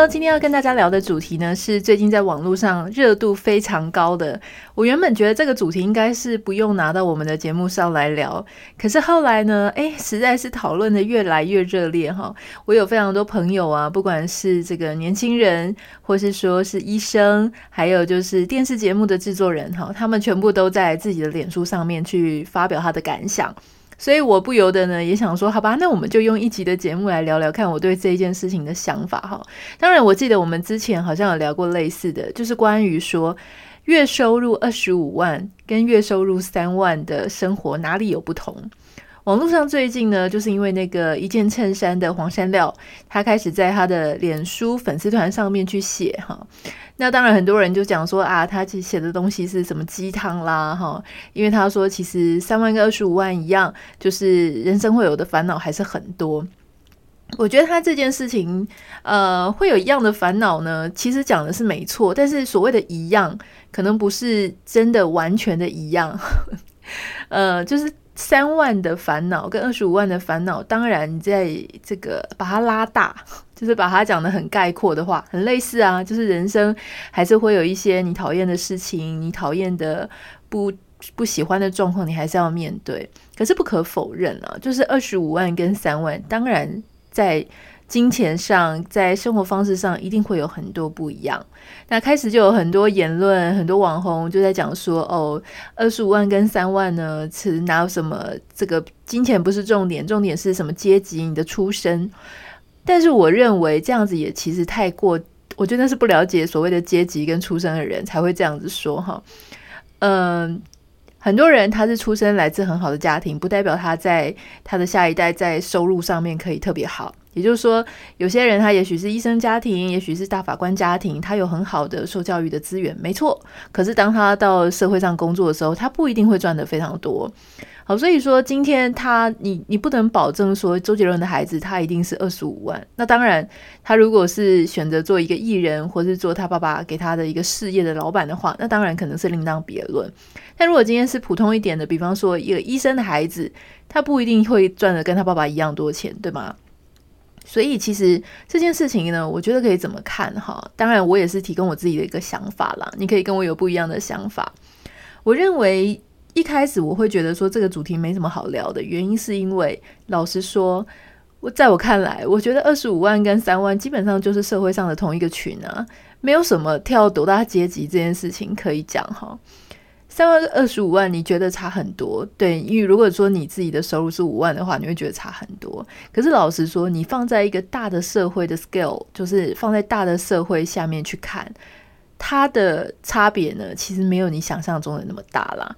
那今天要跟大家聊的主题呢，是最近在网络上热度非常高的。我原本觉得这个主题应该是不用拿到我们的节目上来聊，可是后来呢，哎，实在是讨论的越来越热烈哈。我有非常多朋友啊，不管是这个年轻人，或是说是医生，还有就是电视节目的制作人哈，他们全部都在自己的脸书上面去发表他的感想。所以我不由得呢，也想说，好吧，那我们就用一集的节目来聊聊看我对这一件事情的想法哈。当然，我记得我们之前好像有聊过类似的，就是关于说月收入二十五万跟月收入三万的生活哪里有不同。网络上最近呢，就是因为那个一件衬衫的黄山料，他开始在他的脸书粉丝团上面去写哈。那当然，很多人就讲说啊，他其实写的东西是什么鸡汤啦，哈，因为他说其实三万跟二十五万一样，就是人生会有的烦恼还是很多。我觉得他这件事情，呃，会有一样的烦恼呢，其实讲的是没错，但是所谓的一样，可能不是真的完全的一样，呃，就是。三万的烦恼跟二十五万的烦恼，当然在这个把它拉大，就是把它讲得很概括的话，很类似啊，就是人生还是会有一些你讨厌的事情，你讨厌的不不喜欢的状况，你还是要面对。可是不可否认啊，就是二十五万跟三万，当然在。金钱上，在生活方式上一定会有很多不一样。那开始就有很多言论，很多网红就在讲说：“哦，二十五万跟三万呢，其实哪有什么？这个金钱不是重点，重点是什么阶级？你的出身。”但是我认为这样子也其实太过，我觉得是不了解所谓的阶级跟出身的人才会这样子说哈。嗯。很多人他是出生来自很好的家庭，不代表他在他的下一代在收入上面可以特别好。也就是说，有些人他也许是医生家庭，也许是大法官家庭，他有很好的受教育的资源，没错。可是当他到社会上工作的时候，他不一定会赚得非常多。好，所以说今天他，你你不能保证说周杰伦的孩子他一定是二十五万。那当然，他如果是选择做一个艺人，或是做他爸爸给他的一个事业的老板的话，那当然可能是另当别论。但如果今天是普通一点的，比方说一个医生的孩子，他不一定会赚的跟他爸爸一样多钱，对吗？所以其实这件事情呢，我觉得可以怎么看哈？当然，我也是提供我自己的一个想法啦，你可以跟我有不一样的想法。我认为。一开始我会觉得说这个主题没什么好聊的原因，是因为老实说，我在我看来，我觉得二十五万跟三万基本上就是社会上的同一个群啊，没有什么跳多大阶级这件事情可以讲哈。三万二十五万，你觉得差很多？对，因为如果说你自己的收入是五万的话，你会觉得差很多。可是老实说，你放在一个大的社会的 scale，就是放在大的社会下面去看。它的差别呢，其实没有你想象中的那么大啦。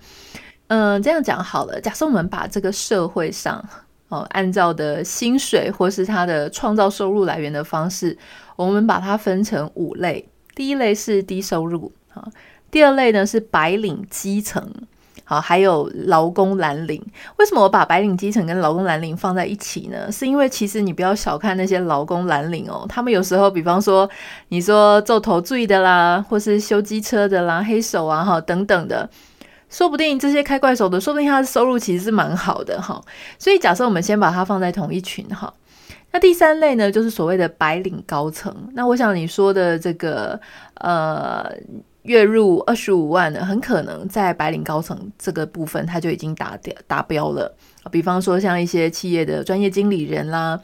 嗯，这样讲好了。假设我们把这个社会上哦，按照的薪水或是它的创造收入来源的方式，我们把它分成五类。第一类是低收入，啊，第二类呢是白领基层。好，还有劳工蓝领。为什么我把白领基层跟劳工蓝领放在一起呢？是因为其实你不要小看那些劳工蓝领哦，他们有时候，比方说你说做头坠的啦，或是修机车的啦、黑手啊哈等等的，说不定这些开怪手的，说不定他的收入其实是蛮好的哈。所以假设我们先把它放在同一群哈。那第三类呢，就是所谓的白领高层。那我想你说的这个呃。月入二十五万的，很可能在白领高层这个部分，他就已经达标达标了。比方说，像一些企业的专业经理人啦，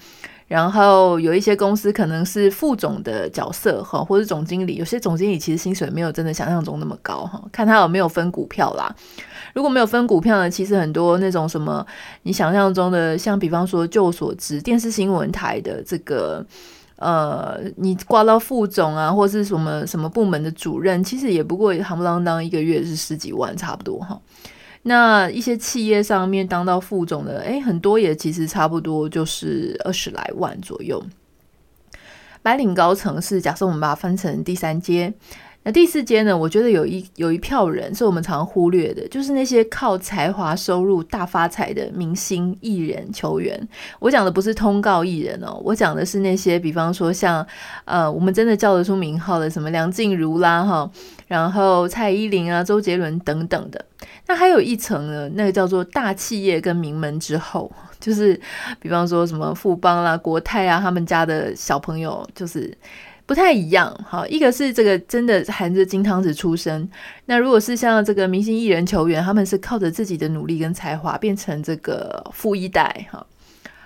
然后有一些公司可能是副总的角色哈，或者总经理。有些总经理其实薪水没有真的想象中那么高哈，看他有没有分股票啦。如果没有分股票呢，其实很多那种什么你想象中的，像比方说，就所知，电视新闻台的这个。呃，你挂到副总啊，或是什么什么部门的主任，其实也不过行不啷当一个月是十几万，差不多哈。那一些企业上面当到副总的，诶，很多也其实差不多就是二十来万左右。白领高层是假设我们把它分成第三阶，那第四阶呢？我觉得有一有一票人是我们常忽略的，就是那些靠才华收入大发财的明星、艺人、球员。我讲的不是通告艺人哦，我讲的是那些，比方说像呃，我们真的叫得出名号的，什么梁静茹啦哈，然后蔡依林啊、周杰伦等等的。那还有一层呢，那个叫做大企业跟名门之后，就是比方说什么富邦啦、国泰啊，他们家的小朋友就是。不太一样，好，一个是这个真的含着金汤匙出生，那如果是像这个明星艺人球员，他们是靠着自己的努力跟才华变成这个富一代，哈，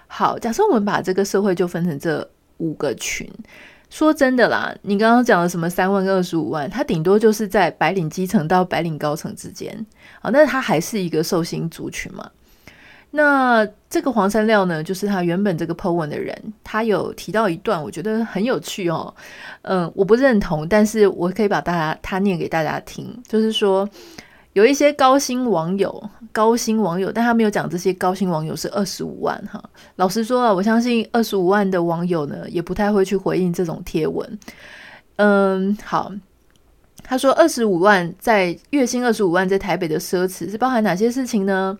好，假设我们把这个社会就分成这五个群，说真的啦，你刚刚讲的什么三万跟二十五万，它顶多就是在白领基层到白领高层之间，好，那他还是一个受薪族群嘛。那这个黄山料呢，就是他原本这个 po 文的人，他有提到一段，我觉得很有趣哦。嗯，我不认同，但是我可以把大家他念给大家听，就是说有一些高薪网友，高薪网友，但他没有讲这些高薪网友是二十五万哈。老实说啊，我相信二十五万的网友呢，也不太会去回应这种贴文。嗯，好，他说二十五万在月薪二十五万在台北的奢侈是包含哪些事情呢？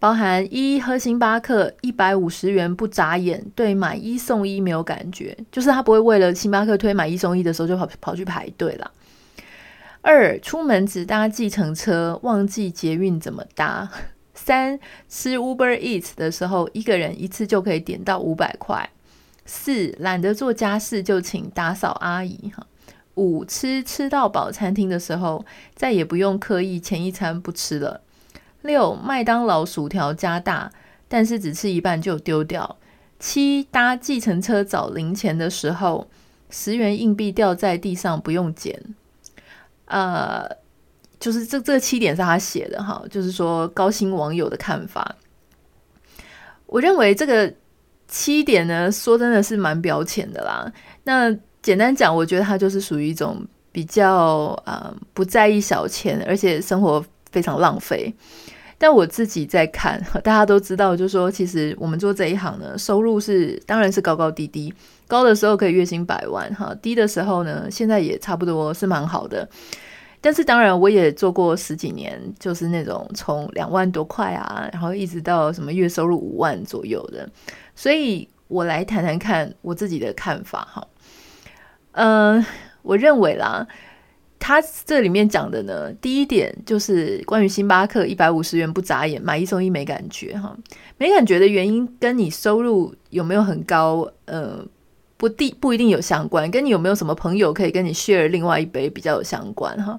包含一喝星巴克一百五十元不眨眼，对买一送一没有感觉，就是他不会为了星巴克推买一送一的时候就跑跑去排队了。二出门只搭计程车，忘记捷运怎么搭。三吃 Uber Eats 的时候，一个人一次就可以点到五百块。四懒得做家事就请打扫阿姨哈。五吃吃到饱餐厅的时候，再也不用刻意前一餐不吃了。六麦当劳薯条加大，但是只吃一半就丢掉。七搭计程车找零钱的时候，十元硬币掉在地上不用捡。呃，就是这这七点是他写的哈，就是说高薪网友的看法。我认为这个七点呢，说真的是蛮表浅的啦。那简单讲，我觉得他就是属于一种比较呃不在意小钱，而且生活。非常浪费，但我自己在看，大家都知道，就说，其实我们做这一行呢，收入是当然是高高低低，高的时候可以月薪百万，哈，低的时候呢，现在也差不多是蛮好的。但是当然，我也做过十几年，就是那种从两万多块啊，然后一直到什么月收入五万左右的，所以我来谈谈看我自己的看法，哈，嗯，我认为啦。他这里面讲的呢，第一点就是关于星巴克一百五十元不眨眼买一送一没感觉哈，没感觉的原因跟你收入有没有很高，呃，不定不一定有相关，跟你有没有什么朋友可以跟你 share 另外一杯比较有相关哈。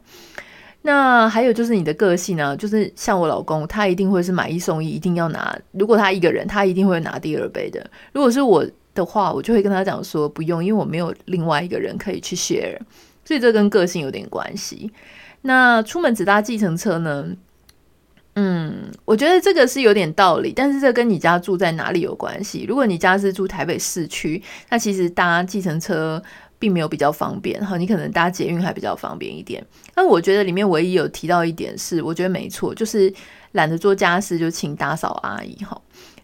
那还有就是你的个性呢，就是像我老公，他一定会是买一送一，一定要拿。如果他一个人，他一定会拿第二杯的。如果是我的话，我就会跟他讲说不用，因为我没有另外一个人可以去 share。所以这跟个性有点关系。那出门只搭计程车呢？嗯，我觉得这个是有点道理，但是这跟你家住在哪里有关系。如果你家是住台北市区，那其实搭计程车并没有比较方便哈，你可能搭捷运还比较方便一点。那我觉得里面唯一有提到一点是，我觉得没错，就是懒得做家事就请打扫阿姨哈。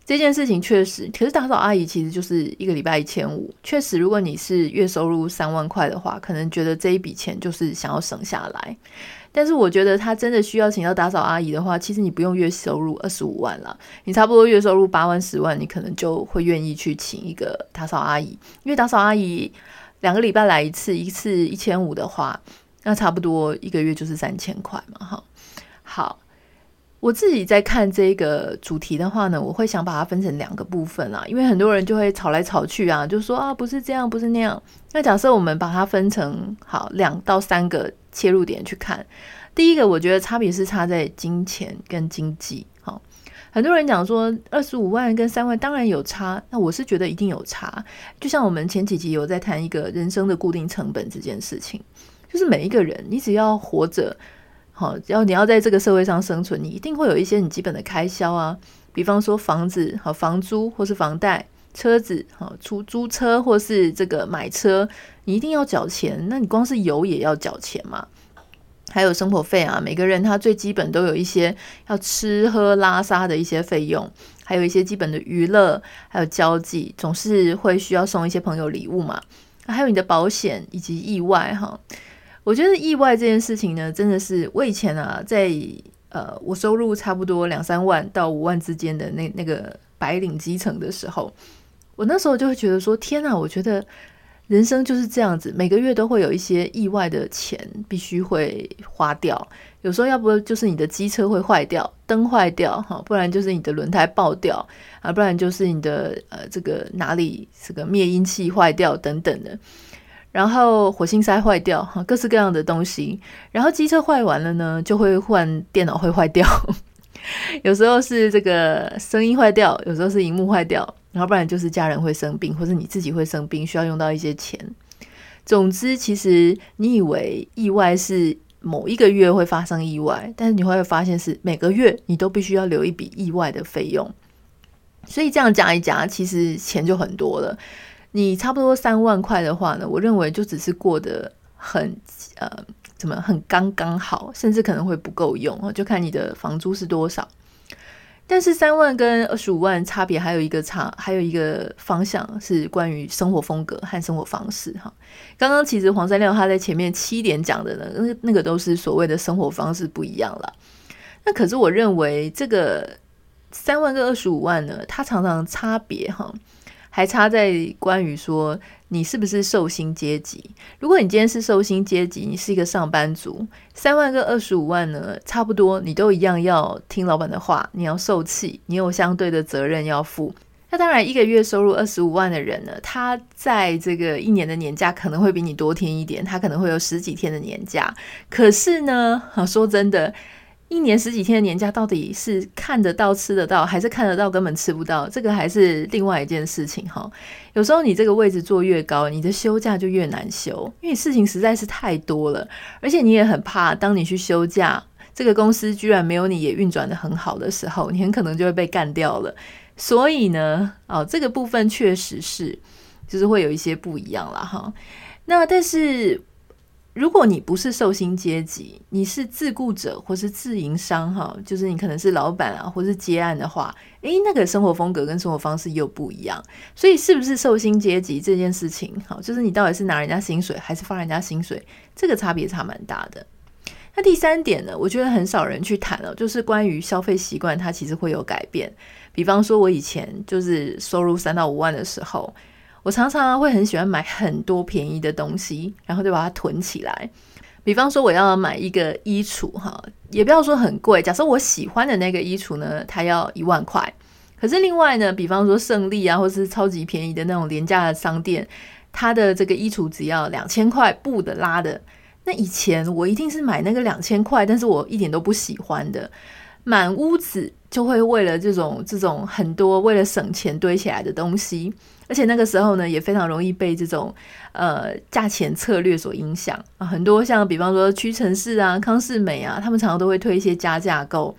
这件事情确实，可是打扫阿姨其实就是一个礼拜一千五。确实，如果你是月收入三万块的话，可能觉得这一笔钱就是想要省下来。但是我觉得他真的需要请到打扫阿姨的话，其实你不用月收入二十五万了，你差不多月收入八万、十万，你可能就会愿意去请一个打扫阿姨。因为打扫阿姨两个礼拜来一次，一次一千五的话，那差不多一个月就是三千块嘛，哈。好。我自己在看这个主题的话呢，我会想把它分成两个部分啊，因为很多人就会吵来吵去啊，就说啊不是这样，不是那样。那假设我们把它分成好两到三个切入点去看，第一个我觉得差别是差在金钱跟经济。好，很多人讲说二十五万跟三万当然有差，那我是觉得一定有差。就像我们前几集有在谈一个人生的固定成本这件事情，就是每一个人你只要活着。好，要你要在这个社会上生存，你一定会有一些你基本的开销啊，比方说房子和房租，或是房贷、车子，好出租车或是这个买车，你一定要缴钱。那你光是油也要缴钱嘛，还有生活费啊，每个人他最基本都有一些要吃喝拉撒的一些费用，还有一些基本的娱乐，还有交际，总是会需要送一些朋友礼物嘛，还有你的保险以及意外哈。我觉得意外这件事情呢，真的是我以前啊，在呃我收入差不多两三万到五万之间的那那个白领基层的时候，我那时候就会觉得说，天哪，我觉得。人生就是这样子，每个月都会有一些意外的钱必须会花掉。有时候要不就是你的机车会坏掉，灯坏掉哈，不然就是你的轮胎爆掉啊，不然就是你的呃这个哪里这个灭音器坏掉等等的。然后火星塞坏掉哈，各式各样的东西。然后机车坏完了呢，就会换电脑会坏掉。有时候是这个声音坏掉，有时候是荧幕坏掉。然后不然就是家人会生病，或者你自己会生病，需要用到一些钱。总之，其实你以为意外是某一个月会发生意外，但是你会发现是每个月你都必须要留一笔意外的费用。所以这样加一加，其实钱就很多了。你差不多三万块的话呢，我认为就只是过得很呃怎么很刚刚好，甚至可能会不够用，就看你的房租是多少。但是三万跟二十五万差别还有一个差，还有一个方向是关于生活风格和生活方式哈。刚刚其实黄山亮他在前面七点讲的呢，那那个都是所谓的生活方式不一样了。那可是我认为这个三万跟二十五万呢，它常常差别哈。还差在关于说你是不是受薪阶级。如果你今天是受薪阶级，你是一个上班族，三万跟二十五万呢，差不多，你都一样要听老板的话，你要受气，你有相对的责任要负。那当然，一个月收入二十五万的人呢，他在这个一年的年假可能会比你多添一点，他可能会有十几天的年假。可是呢，说真的。一年十几天的年假，到底是看得到吃得到，还是看得到根本吃不到？这个还是另外一件事情哈。有时候你这个位置做越高，你的休假就越难休，因为事情实在是太多了，而且你也很怕，当你去休假，这个公司居然没有你也运转得很好的时候，你很可能就会被干掉了。所以呢，哦，这个部分确实是，就是会有一些不一样了哈。那但是。如果你不是受薪阶级，你是自雇者或是自营商，哈，就是你可能是老板啊，或是接案的话，诶，那个生活风格跟生活方式又不一样。所以，是不是受薪阶级这件事情，好，就是你到底是拿人家薪水还是发人家薪水，这个差别差蛮大的。那第三点呢，我觉得很少人去谈了，就是关于消费习惯，它其实会有改变。比方说，我以前就是收入三到五万的时候。我常常会很喜欢买很多便宜的东西，然后就把它囤起来。比方说，我要买一个衣橱，哈，也不要说很贵。假设我喜欢的那个衣橱呢，它要一万块。可是另外呢，比方说胜利啊，或是超级便宜的那种廉价的商店，它的这个衣橱只要两千块，布的拉的。那以前我一定是买那个两千块，但是我一点都不喜欢的，满屋子就会为了这种这种很多为了省钱堆起来的东西。而且那个时候呢，也非常容易被这种呃价钱策略所影响啊。很多像比方说屈臣氏啊、康是美啊，他们常常都会推一些加价购。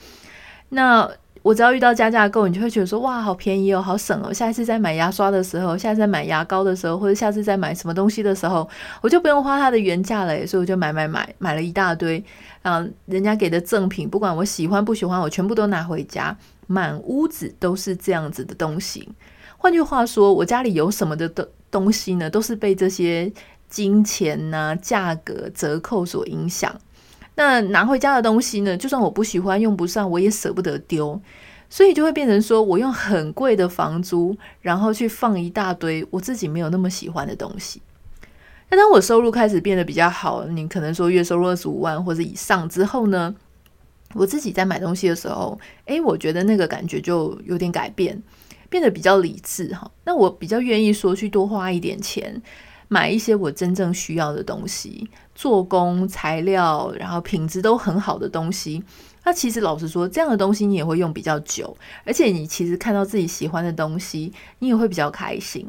那我只要遇到加价购，你就会觉得说哇，好便宜哦，好省哦。下一次再买牙刷的时候，下次再买牙膏的时候，或者下次再买什么东西的时候，我就不用花它的原价了，所以我就买买买，买了一大堆。啊，人家给的赠品，不管我喜欢不喜欢，我全部都拿回家，满屋子都是这样子的东西。换句话说，我家里有什么的东东西呢？都是被这些金钱呐、啊、价格、折扣所影响。那拿回家的东西呢？就算我不喜欢、用不上，我也舍不得丢，所以就会变成说我用很贵的房租，然后去放一大堆我自己没有那么喜欢的东西。那当我收入开始变得比较好，你可能说月收入二十五万或者以上之后呢，我自己在买东西的时候，诶，我觉得那个感觉就有点改变。变得比较理智哈，那我比较愿意说去多花一点钱，买一些我真正需要的东西，做工、材料，然后品质都很好的东西。那其实老实说，这样的东西你也会用比较久，而且你其实看到自己喜欢的东西，你也会比较开心。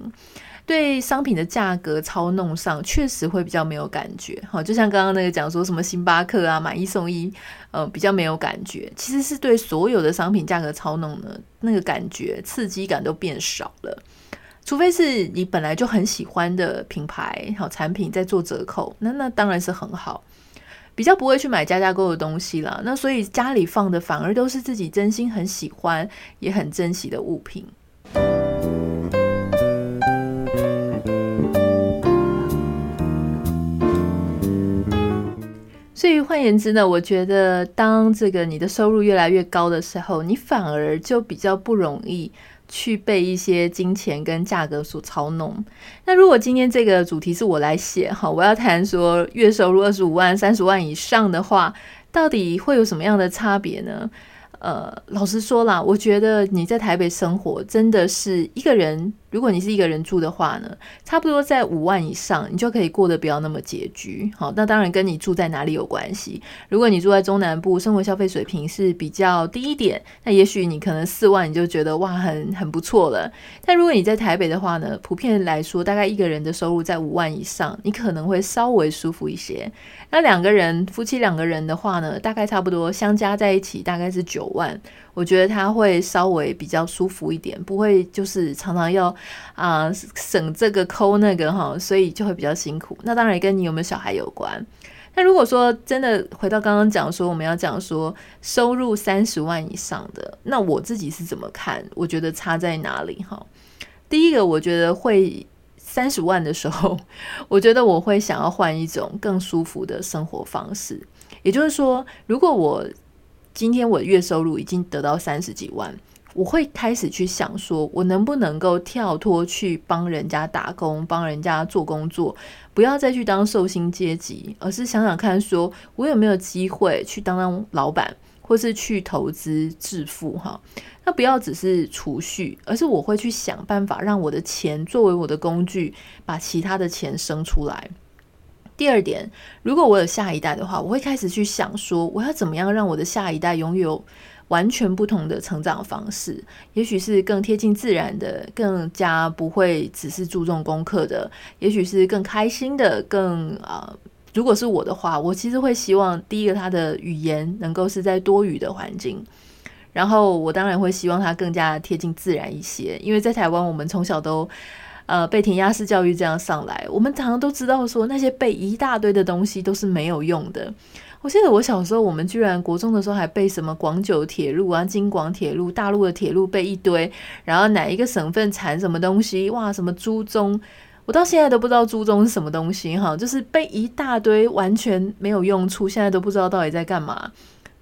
对商品的价格操弄上，确实会比较没有感觉。好，就像刚刚那个讲说什么星巴克啊，买一送一，呃，比较没有感觉。其实是对所有的商品价格操弄呢，那个感觉刺激感都变少了。除非是你本来就很喜欢的品牌好产品在做折扣，那那当然是很好。比较不会去买加价购的东西啦。那所以家里放的反而都是自己真心很喜欢也很珍惜的物品。所以换言之呢，我觉得当这个你的收入越来越高的时候，你反而就比较不容易去被一些金钱跟价格所操弄。那如果今天这个主题是我来写哈，我要谈说月收入二十五万、三十万以上的话，到底会有什么样的差别呢？呃，老实说啦，我觉得你在台北生活真的是一个人。如果你是一个人住的话呢，差不多在五万以上，你就可以过得不要那么拮据。好，那当然跟你住在哪里有关系。如果你住在中南部，生活消费水平是比较低一点，那也许你可能四万你就觉得哇，很很不错了。但如果你在台北的话呢，普遍来说，大概一个人的收入在五万以上，你可能会稍微舒服一些。那两个人，夫妻两个人的话呢，大概差不多相加在一起大概是九万。我觉得他会稍微比较舒服一点，不会就是常常要啊、省这个抠那个哈，所以就会比较辛苦。那当然也跟你有没有小孩有关。那如果说真的回到刚刚讲说，我们要讲说收入三十万以上的，那我自己是怎么看？我觉得差在哪里哈？第一个，我觉得会三十万的时候，我觉得我会想要换一种更舒服的生活方式。也就是说，如果我今天我月收入已经得到三十几万，我会开始去想说，我能不能够跳脱去帮人家打工，帮人家做工作，不要再去当受薪阶级，而是想想看，说我有没有机会去当当老板，或是去投资致富哈？那不要只是储蓄，而是我会去想办法让我的钱作为我的工具，把其他的钱生出来。第二点，如果我有下一代的话，我会开始去想说，我要怎么样让我的下一代拥有完全不同的成长方式，也许是更贴近自然的，更加不会只是注重功课的，也许是更开心的，更啊、如果是我的话，我其实会希望第一个他的语言能够是在多语的环境，然后我当然会希望他更加贴近自然一些，因为在台湾我们从小都。呃，被填鸭式教育这样上来，我们常常都知道说那些背一大堆的东西都是没有用的。我记得我小时候，我们居然国中的时候还背什么广九铁路啊、京广铁路、大陆的铁路背一堆，然后哪一个省份产什么东西，哇，什么朱宗，我到现在都不知道朱宗是什么东西哈，就是背一大堆完全没有用处，现在都不知道到底在干嘛。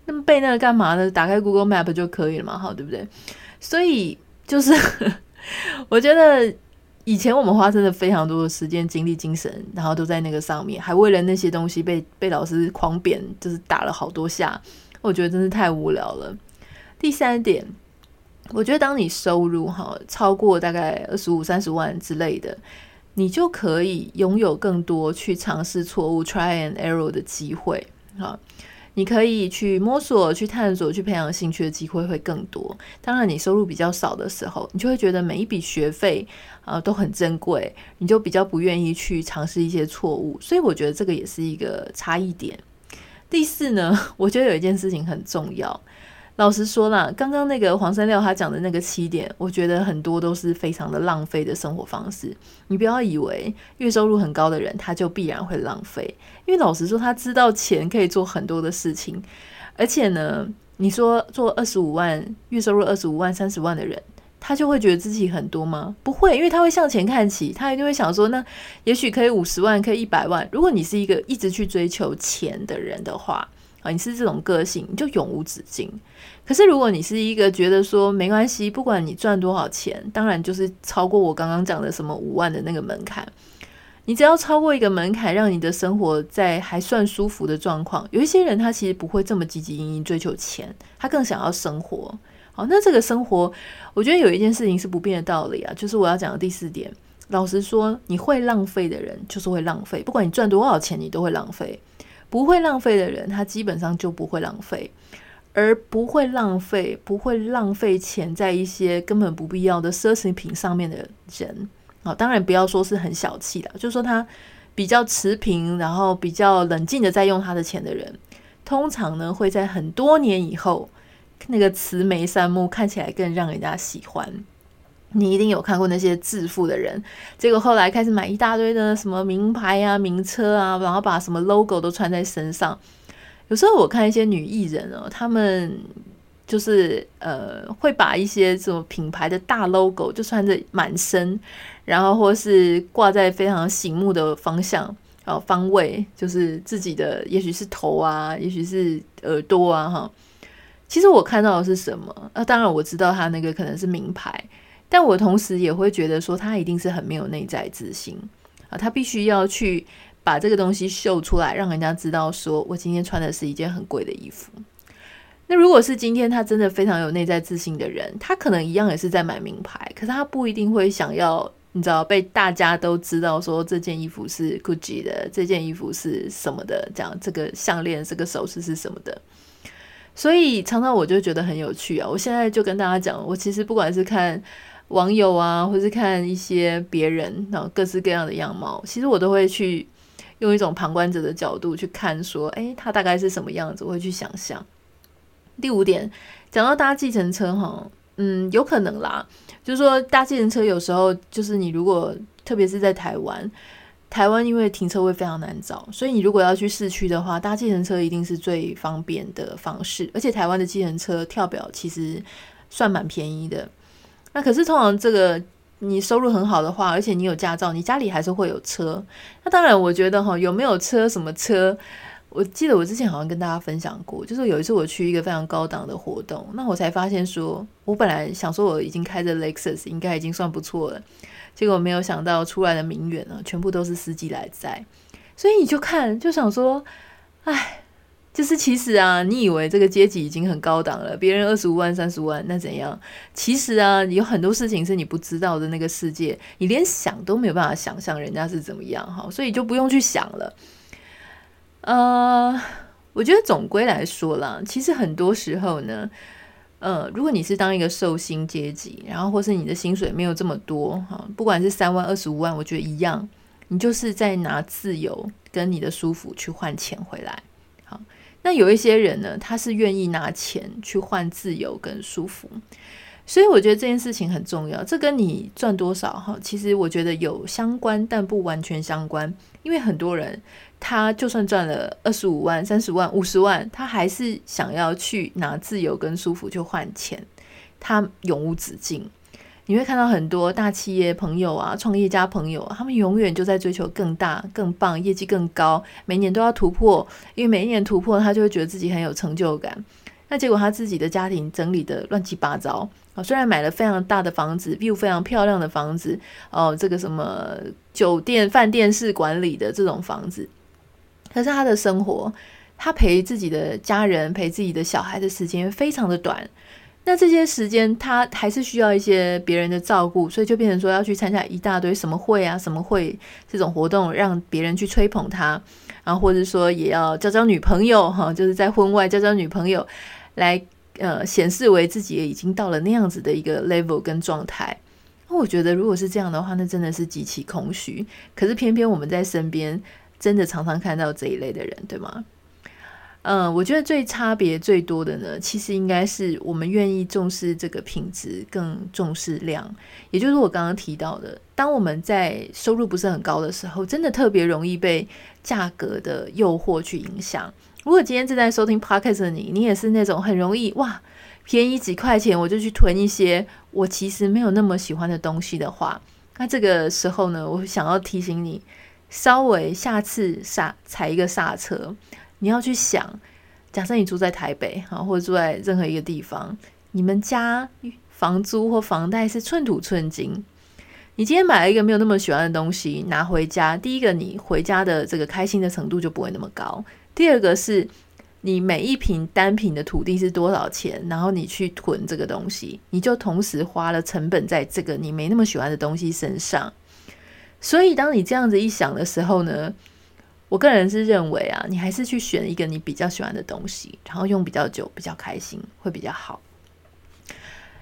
那么背那个干嘛呢？打开 Google Map 就可以了嘛，好，对不对？所以就是我觉得。以前我们花真的非常多的时间、精力、精神，然后都在那个上面，还为了那些东西被被老师狂扁，就是打了好多下。我觉得真是太无聊了。第三点，我觉得当你收入哈超过大概二十五、三十万之类的，你就可以拥有更多去尝试错误 （try and error） 的机会哈。你可以去摸索、去探索、去培养兴趣的机会会更多。当然，你收入比较少的时候，你就会觉得每一笔学费啊、都很珍贵，你就比较不愿意去尝试一些错误。所以，我觉得这个也是一个差异点。第四呢，我觉得有一件事情很重要。老实说啦，刚刚那个黄山料他讲的那个七点，我觉得很多都是非常的浪费的生活方式。你不要以为月收入很高的人他就必然会浪费，因为老实说，他知道钱可以做很多的事情。而且呢，你说做二十五万月收入二十五万三十万的人，他就会觉得自己很多吗？不会，因为他会向前看齐，他一定会想说，那也许可以五十万，可以一百万。如果你是一个一直去追求钱的人的话。啊，你是这种个性，你就永无止境。可是如果你是一个觉得说没关系，不管你赚多少钱，当然就是超过我刚刚讲的什么五万的那个门槛，你只要超过一个门槛，让你的生活在还算舒服的状况。有一些人他其实不会这么积极营营追求钱，他更想要生活。好，那这个生活，我觉得有一件事情是不变的道理啊，就是我要讲的第四点。老实说，你会浪费的人就是会浪费，不管你赚多少钱，你都会浪费。不会浪费的人，他基本上就不会浪费；而不会浪费、不会浪费钱在一些根本不必要的奢侈品上面的人，啊，当然不要说是很小气的，就说他比较持平，然后比较冷静的在用他的钱的人，通常呢会在很多年以后，那个慈眉善目，看起来更让人家喜欢。你一定有看过那些致富的人，结果后来开始买一大堆的什么名牌啊、名车啊，然后把什么 logo 都穿在身上。有时候我看一些女艺人哦，她们就是呃会把一些这种品牌的大 logo 就穿着满身，然后或是挂在非常醒目的方向，哦，方位就是自己的，也许是头啊，也许是耳朵啊，哈。其实我看到的是什么？啊，当然我知道他那个可能是名牌，但我同时也会觉得说他一定是很没有内在自信啊，他必须要去把这个东西秀出来，让人家知道说我今天穿的是一件很贵的衣服。那如果是今天他真的非常有内在自信的人，他可能一样也是在买名牌，可是他不一定会想要。你知道被大家都知道说这件衣服是 Gucci 的，这件衣服是什么的？这样这个项链、这个首饰是什么的？所以常常我就觉得很有趣啊！我现在就跟大家讲，我其实不管是看网友啊，或是看一些别人，然后各式各样的样貌，其实我都会去用一种旁观者的角度去看，说，诶，他大概是什么样子？我会去想象。第五点，讲到搭计程车，哈。嗯，有可能啦，就是说搭计程车有时候就是你如果特别是在台湾，台湾因为停车位非常难找，所以你如果要去市区的话，搭计程车一定是最方便的方式。而且台湾的计程车跳表其实算蛮便宜的。那可是通常这个你收入很好的话，而且你有驾照，你家里还是会有车。那当然，我觉得哈，有没有车，什么车？我记得我之前好像跟大家分享过，就是有一次我去一个非常高档的活动，那我才发现说，我本来想说我已经开着 Lexus 应该已经算不错了，结果没有想到出来的名媛呢，全部都是司机来载，所以你就看就想说，哎，就是其实啊，你以为这个阶级已经很高档了，别人二十五万、三十万那怎样？其实啊，有很多事情是你不知道的那个世界，你连想都没有办法想象人家是怎么样哈，所以就不用去想了。呃，我觉得总归来说啦，其实很多时候呢，呃，如果你是当一个受薪阶级，然后或是你的薪水没有这么多哈，不管是三万、二十五万，我觉得一样，你就是在拿自由跟你的舒服去换钱回来。那有一些人呢，他是愿意拿钱去换自由跟舒服，所以我觉得这件事情很重要。这跟你赚多少哈，其实我觉得有相关，但不完全相关，因为很多人。他就算赚了二十五万、三十万、五十万，他还是想要去拿自由跟舒服去换钱，他永无止境。你会看到很多大企业朋友啊、创业家朋友，他们永远就在追求更大、更棒、业绩更高，每年都要突破，因为每一年突破，他就会觉得自己很有成就感。那结果他自己的家庭整理得乱七八糟啊，虽然买了非常大的房子，view 非常漂亮的房子，哦，这个什么酒店、饭店式管理的这种房子。可是他的生活，他陪自己的家人、陪自己的小孩的时间非常的短。那这些时间，他还是需要一些别人的照顾，所以就变成说要去参加一大堆什么会啊、什么会这种活动，让别人去吹捧他，然后或者说也要交交女朋友哈，就是在婚外交交女朋友，来呃显示为自己已经到了那样子的一个 level 跟状态。那我觉得如果是这样的话，那真的是极其空虚。可是偏偏我们在身边。真的常常看到这一类的人，对吗？嗯，我觉得最差别最多的呢，其实应该是我们愿意重视这个品质，更重视量。也就是我刚刚提到的，当我们在收入不是很高的时候，真的特别容易被价格的诱惑去影响。如果今天正在收听 Podcast 的你，你也是那种很容易哇，便宜几块钱我就去囤一些我其实没有那么喜欢的东西的话，那这个时候呢，我想要提醒你。稍微下次刹踩一个刹车，你要去想，假设你住在台北啊，或者住在任何一个地方，你们家房租或房贷是寸土寸金。你今天买了一个没有那么喜欢的东西拿回家，第一个你回家的这个开心的程度就不会那么高；第二个是你每一坪单品的土地是多少钱，然后你去囤这个东西，你就同时花了成本在这个你没那么喜欢的东西身上。所以，当你这样子一想的时候呢，我个人是认为啊，你还是去选一个你比较喜欢的东西，然后用比较久、比较开心，会比较好。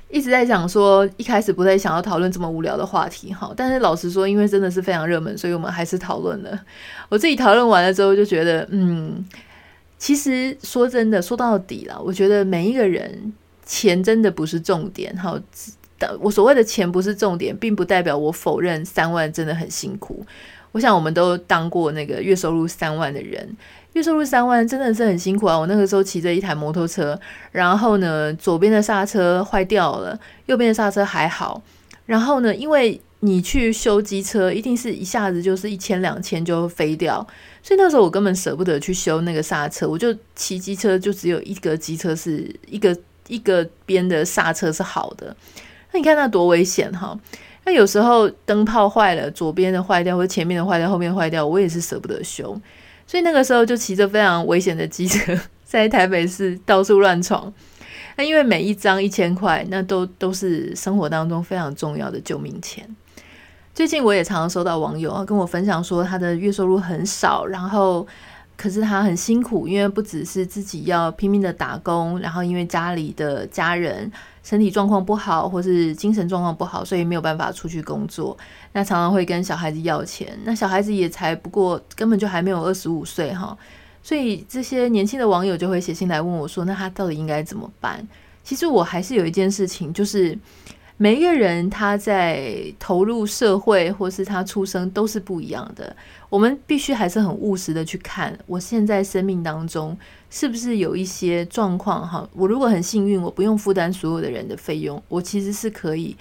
一直在讲说，一开始不太想要讨论这么无聊的话题哈，但是老实说，因为真的是非常热门，所以我们还是讨论了。我自己讨论完了之后，就觉得，嗯，其实说真的，说到底了，我觉得每一个人钱真的不是重点哈。我所谓的钱不是重点，并不代表我否认三万真的很辛苦。我想我们都当过那个月收入三万的人，月收入三万真的是很辛苦啊！我那个时候骑着一台摩托车，然后呢，左边的刹车坏掉了，右边的刹车还好。然后呢，因为你去修机车，一定是一下子就是一千两千就飞掉，所以那时候我根本舍不得去修那个刹车，我就骑机车就只有一个机车是一个一个边的刹车是好的。那你看那多危险哈！那有时候灯泡坏了，左边的坏掉或者前面的坏掉，后面坏掉，我也是舍不得修，所以那个时候就骑着非常危险的机车在台北市到处乱闯。那因为每一张一千块，那都都是生活当中非常重要的救命钱。最近我也常常收到网友啊跟我分享说，他的月收入很少，然后可是他很辛苦，因为不只是自己要拼命的打工，然后因为家里的家人身体状况不好，或是精神状况不好，所以没有办法出去工作。那常常会跟小孩子要钱，那小孩子也才不过根本就还没有二十五岁哈，所以这些年轻的网友就会写信来问我说，那他到底应该怎么办？其实我还是有一件事情，就是。每一个人他在投入社会，或是他出生都是不一样的。我们必须还是很务实的去看，我现在生命当中是不是有一些状况哈？我如果很幸运，我不用负担所有的人的费用，我其实是可以，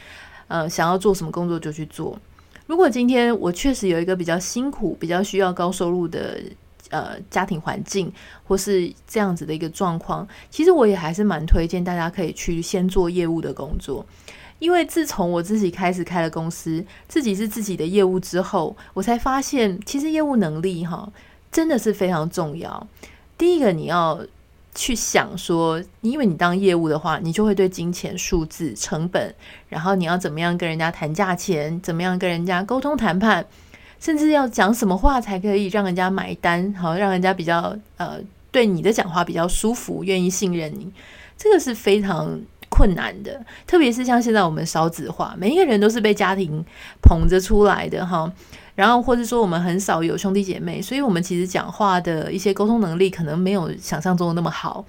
呃，想要做什么工作就去做。如果今天我确实有一个比较辛苦、比较需要高收入的呃家庭环境，或是这样子的一个状况，其实我也还是蛮推荐大家可以去先做业务的工作。因为自从我自己开始开了公司，自己是自己的业务之后，我才发现，其实业务能力哈真的是非常重要。第一个，你要去想说，因为你当业务的话，你就会对金钱、数字、成本，然后你要怎么样跟人家谈价钱，怎么样跟人家沟通谈判，甚至要讲什么话才可以让人家买单，好让人家比较呃对你的讲话比较舒服，愿意信任你，这个是非常。困难的，特别是像现在我们少子化，每一个人都是被家庭捧着出来的哈。然后或者说我们很少有兄弟姐妹，所以我们其实讲话的一些沟通能力可能没有想象中的那么好。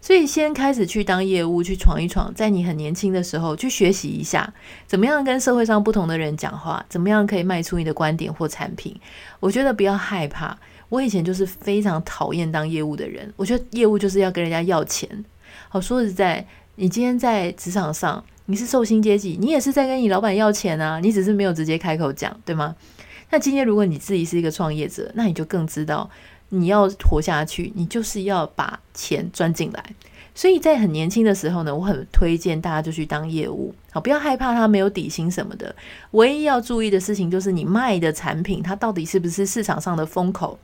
所以先开始去当业务，去闯一闯，在你很年轻的时候去学习一下，怎么样跟社会上不同的人讲话，怎么样可以卖出你的观点或产品。我觉得不要害怕。我以前就是非常讨厌当业务的人，我觉得业务就是要跟人家要钱。好，说实在。你今天在职场上，你是受薪阶级，你也是在跟你老板要钱啊，你只是没有直接开口讲，对吗？那今天如果你自己是一个创业者，那你就更知道，你要活下去，你就是要把钱赚进来。所以在很年轻的时候呢，我很推荐大家就去当业务，好，不要害怕他没有底薪什么的。唯一要注意的事情就是你卖的产品，它到底是不是市场上的风口。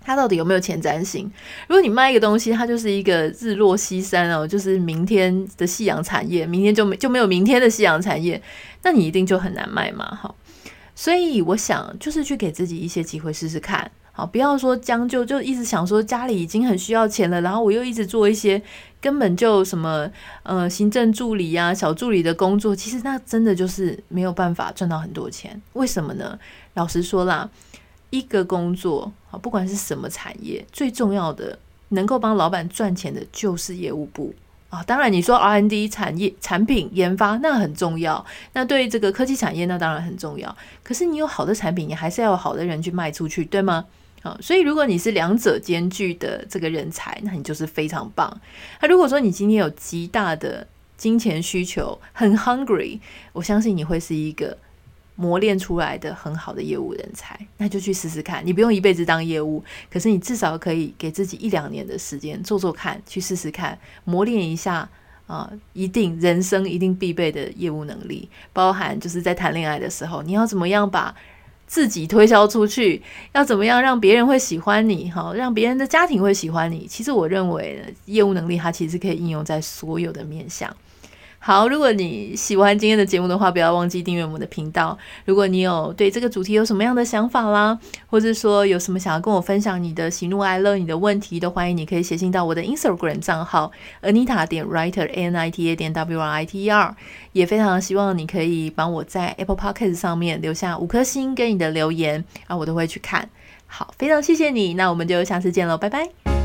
它到底有没有前瞻性？如果你卖一个东西，它就是一个日落西山哦，就是明天的夕阳产业，明天就没就没有明天的夕阳产业，那你一定就很难卖嘛，哈。所以我想，就是去给自己一些机会试试看，好，不要说将就，就一直想说家里已经很需要钱了，然后我又一直做一些根本就什么呃行政助理呀、啊、小助理的工作，其实那真的就是没有办法赚到很多钱。为什么呢？老实说啦。一个工作啊，不管是什么产业，最重要的能够帮老板赚钱的就是业务部啊。当然，你说 R N D 产业产品研发那很重要，那对这个科技产业那当然很重要。可是你有好的产品，你还是要有好的人去卖出去，对吗？啊，所以如果你是两者兼具的这个人才，那你就是非常棒。那如果说你今天有极大的金钱需求，很 hungry，我相信你会是一个。磨练出来的很好的业务人才，那就去试试看。你不用一辈子当业务，可是你至少可以给自己一两年的时间做做看，去试试看，磨练一下啊！一定人生一定必备的业务能力，包含就是在谈恋爱的时候，你要怎么样把自己推销出去，要怎么样让别人会喜欢你，哈，让别人的家庭会喜欢你。其实我认为业务能力它其实可以应用在所有的面向。好，如果你喜欢今天的节目的话，不要忘记订阅我们的频道。如果你有对这个主题有什么样的想法啦，或者说有什么想要跟我分享你的喜怒哀乐、你的问题，都欢迎你可以写信到我的 Instagram 账号 Anita 点 Writer A N I T A 点 W R I T E R。也非常希望你可以帮我在 Apple Podcast 上面留下五颗星跟你的留言啊，我都会去看。好，非常谢谢你，那我们就下次见喽，拜拜。